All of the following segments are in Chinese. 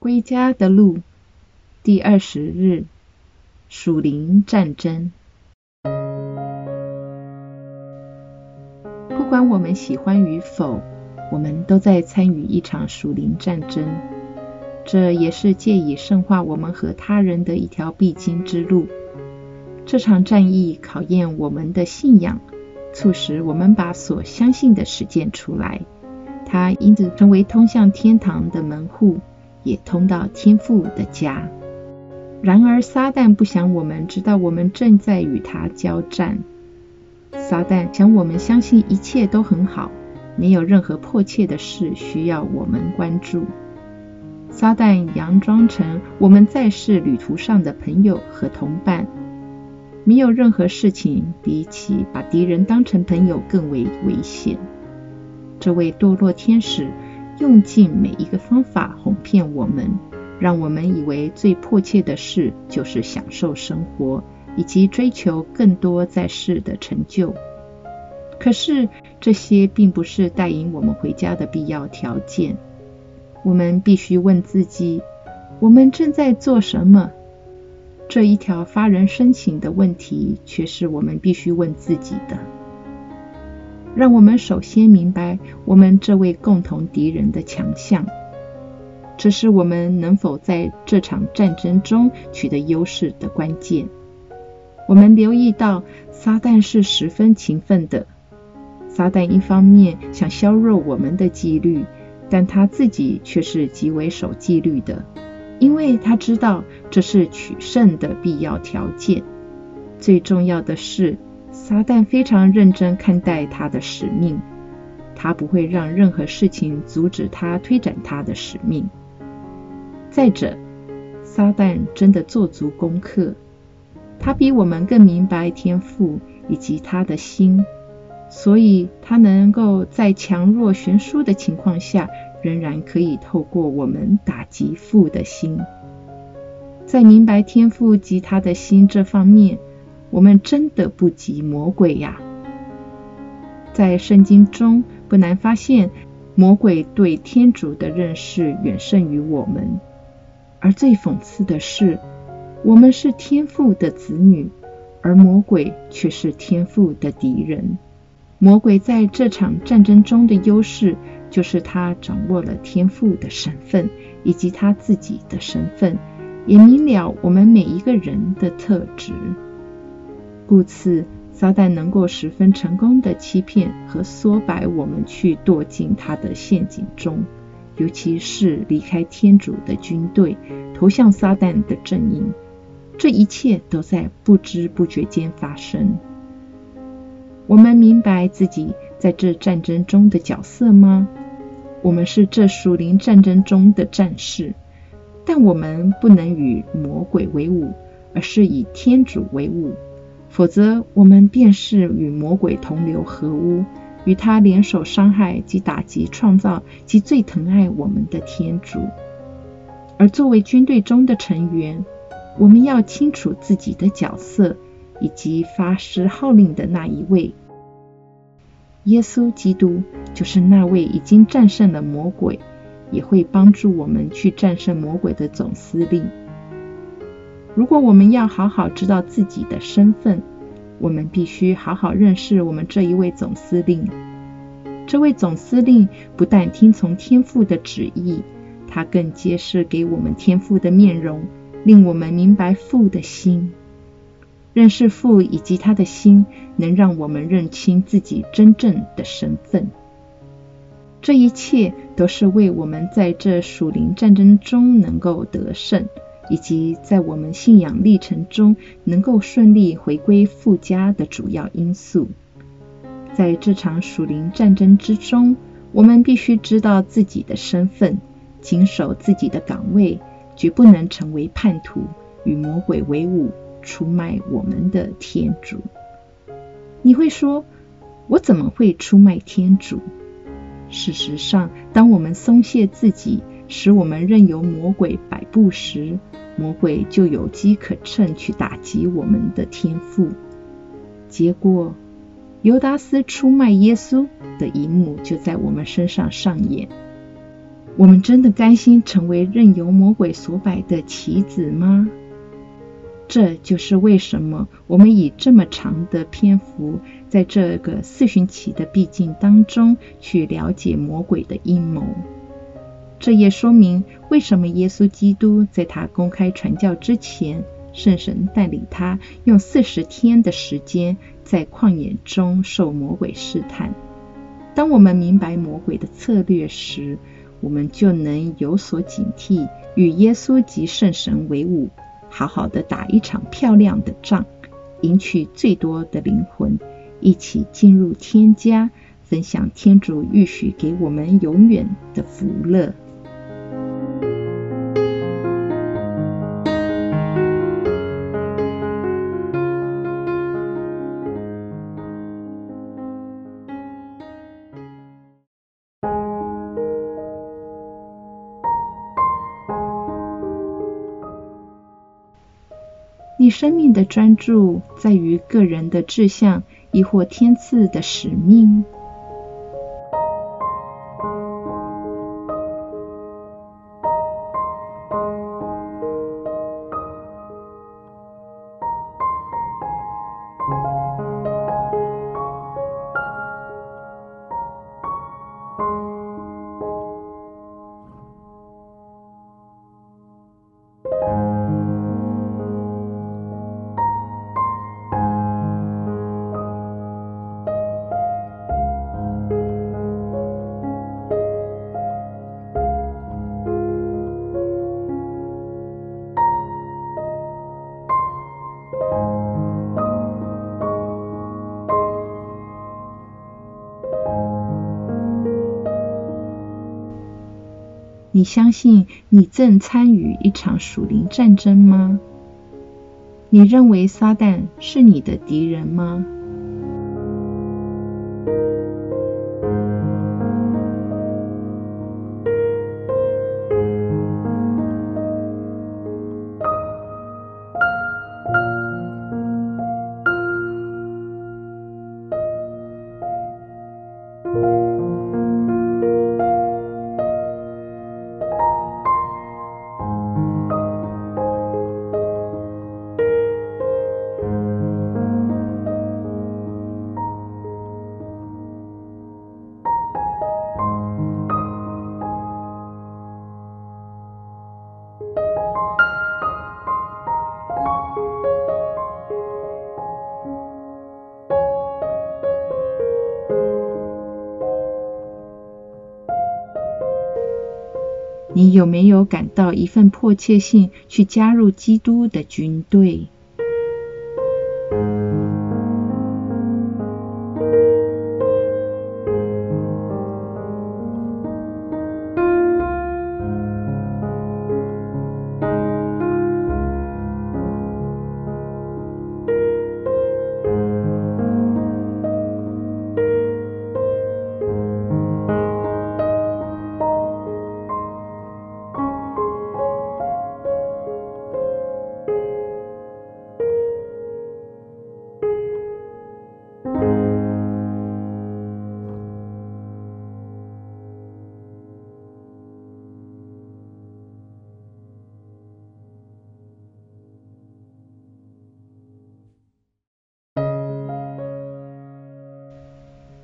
归家的路，第二十日，属灵战争。不管我们喜欢与否，我们都在参与一场属灵战争。这也是借以圣化我们和他人的一条必经之路。这场战役考验我们的信仰，促使我们把所相信的实践出来。它因此成为通向天堂的门户。也通到天父的家。然而，撒旦不想我们知道我们正在与他交战。撒旦想我们相信一切都很好，没有任何迫切的事需要我们关注。撒旦佯装成我们在世旅途上的朋友和同伴。没有任何事情比起把敌人当成朋友更为危险。这位堕落天使。用尽每一个方法哄骗我们，让我们以为最迫切的事就是享受生活，以及追求更多在世的成就。可是这些并不是带引我们回家的必要条件。我们必须问自己：我们正在做什么？这一条发人深省的问题，却是我们必须问自己的。让我们首先明白我们这位共同敌人的强项，这是我们能否在这场战争中取得优势的关键。我们留意到，撒旦是十分勤奋的。撒旦一方面想削弱我们的纪律，但他自己却是极为守纪律的，因为他知道这是取胜的必要条件。最重要的是。撒旦非常认真看待他的使命，他不会让任何事情阻止他推展他的使命。再者，撒旦真的做足功课，他比我们更明白天赋以及他的心，所以他能够在强弱悬殊的情况下，仍然可以透过我们打击父的心。在明白天赋及他的心这方面。我们真的不及魔鬼呀！在圣经中不难发现，魔鬼对天主的认识远胜于我们。而最讽刺的是，我们是天父的子女，而魔鬼却是天父的敌人。魔鬼在这场战争中的优势，就是他掌握了天父的身份以及他自己的身份，也明了我们每一个人的特质。故此，撒旦能够十分成功的欺骗和缩摆我们去堕进他的陷阱中，尤其是离开天主的军队，投向撒旦的阵营。这一切都在不知不觉间发生。我们明白自己在这战争中的角色吗？我们是这属灵战争中的战士，但我们不能与魔鬼为伍，而是以天主为伍。否则，我们便是与魔鬼同流合污，与他联手伤害及打击创造及最疼爱我们的天主。而作为军队中的成员，我们要清楚自己的角色，以及发施号令的那一位。耶稣基督就是那位已经战胜了魔鬼，也会帮助我们去战胜魔鬼的总司令。如果我们要好好知道自己的身份，我们必须好好认识我们这一位总司令。这位总司令不但听从天父的旨意，他更揭示给我们天父的面容，令我们明白父的心。认识父以及他的心，能让我们认清自己真正的身份。这一切都是为我们在这属灵战争中能够得胜。以及在我们信仰历程中能够顺利回归父家的主要因素。在这场属灵战争之中，我们必须知道自己的身份，谨守自己的岗位，绝不能成为叛徒，与魔鬼为伍，出卖我们的天主。你会说，我怎么会出卖天主？事实上，当我们松懈自己，使我们任由魔鬼摆布时，魔鬼就有机可乘去打击我们的天赋。结果，尤达斯出卖耶稣的一幕就在我们身上上演。我们真的甘心成为任由魔鬼所摆的棋子吗？这就是为什么我们以这么长的篇幅，在这个四旬期的毕竟当中去了解魔鬼的阴谋。这也说明为什么耶稣基督在他公开传教之前，圣神带领他用四十天的时间在旷野中受魔鬼试探。当我们明白魔鬼的策略时，我们就能有所警惕，与耶稣及圣神为伍，好好的打一场漂亮的仗，赢取最多的灵魂，一起进入天家，分享天主预许给我们永远的福乐。生命的专注在于个人的志向，亦或天赐的使命？你相信你正参与一场属灵战争吗？你认为撒旦是你的敌人吗？你有没有感到一份迫切性，去加入基督的军队？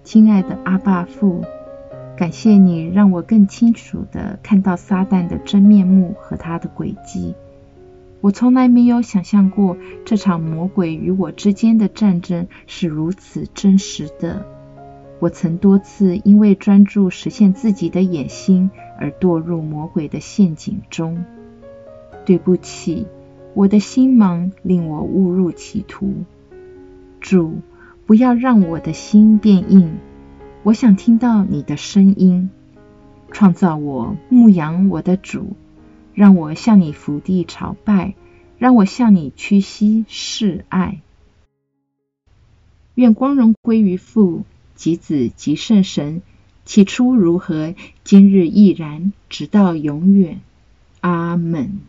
亲爱的阿爸父，感谢你让我更清楚地看到撒旦的真面目和他的诡计。我从来没有想象过这场魔鬼与我之间的战争是如此真实的。我曾多次因为专注实现自己的野心而堕入魔鬼的陷阱中。对不起，我的心盲令我误入歧途。主。不要让我的心变硬，我想听到你的声音。创造我，牧养我的主，让我向你伏地朝拜，让我向你屈膝示爱。愿光荣归于父及子及圣神，起初如何，今日亦然，直到永远。阿门。